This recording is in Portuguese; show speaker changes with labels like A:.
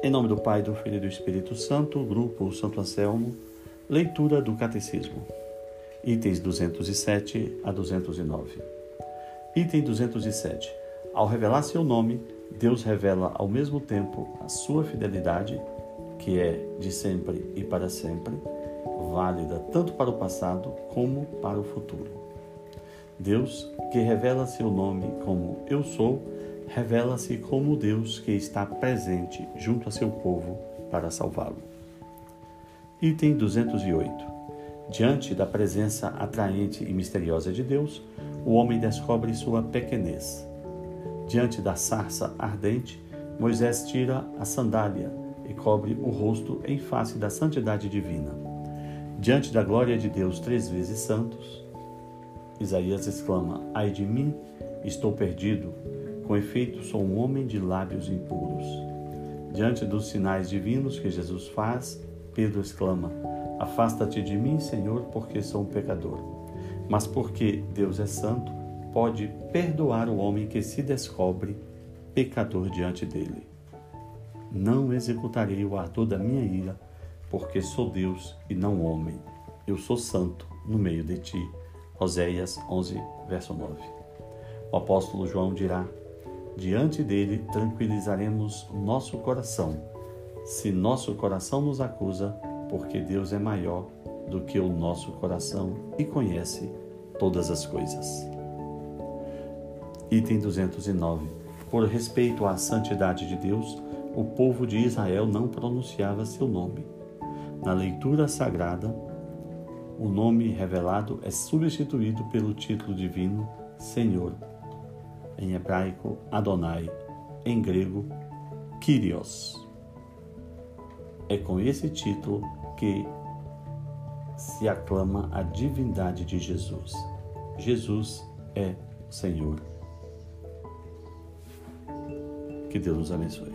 A: Em nome do Pai, do Filho e do Espírito Santo, Grupo Santo Anselmo, leitura do Catecismo. Itens 207 a 209. Item 207. Ao revelar seu nome, Deus revela ao mesmo tempo a sua fidelidade, que é de sempre e para sempre, válida tanto para o passado como para o futuro. Deus, que revela seu nome como Eu Sou, revela-se como Deus que está presente junto a seu povo para salvá-lo. Item 208. Diante da presença atraente e misteriosa de Deus, o homem descobre sua pequenez. Diante da sarça ardente, Moisés tira a sandália e cobre o rosto em face da santidade divina. Diante da glória de Deus três vezes santos, Isaías exclama: Ai de mim, estou perdido, com efeito sou um homem de lábios impuros. Diante dos sinais divinos que Jesus faz, Pedro exclama: Afasta-te de mim, Senhor, porque sou um pecador. Mas porque Deus é santo, pode perdoar o homem que se descobre pecador diante dele. Não executarei o ardor da minha ira, porque sou Deus e não homem. Eu sou santo no meio de ti. Oséias 11, verso 9. O apóstolo João dirá: Diante dele tranquilizaremos nosso coração, se nosso coração nos acusa, porque Deus é maior do que o nosso coração e conhece todas as coisas. Item 209. Por respeito à santidade de Deus, o povo de Israel não pronunciava seu nome. Na leitura sagrada, o nome revelado é substituído pelo título divino Senhor, em hebraico Adonai, em grego Kyrios. É com esse título que se aclama a divindade de Jesus. Jesus é o Senhor. Que Deus nos abençoe.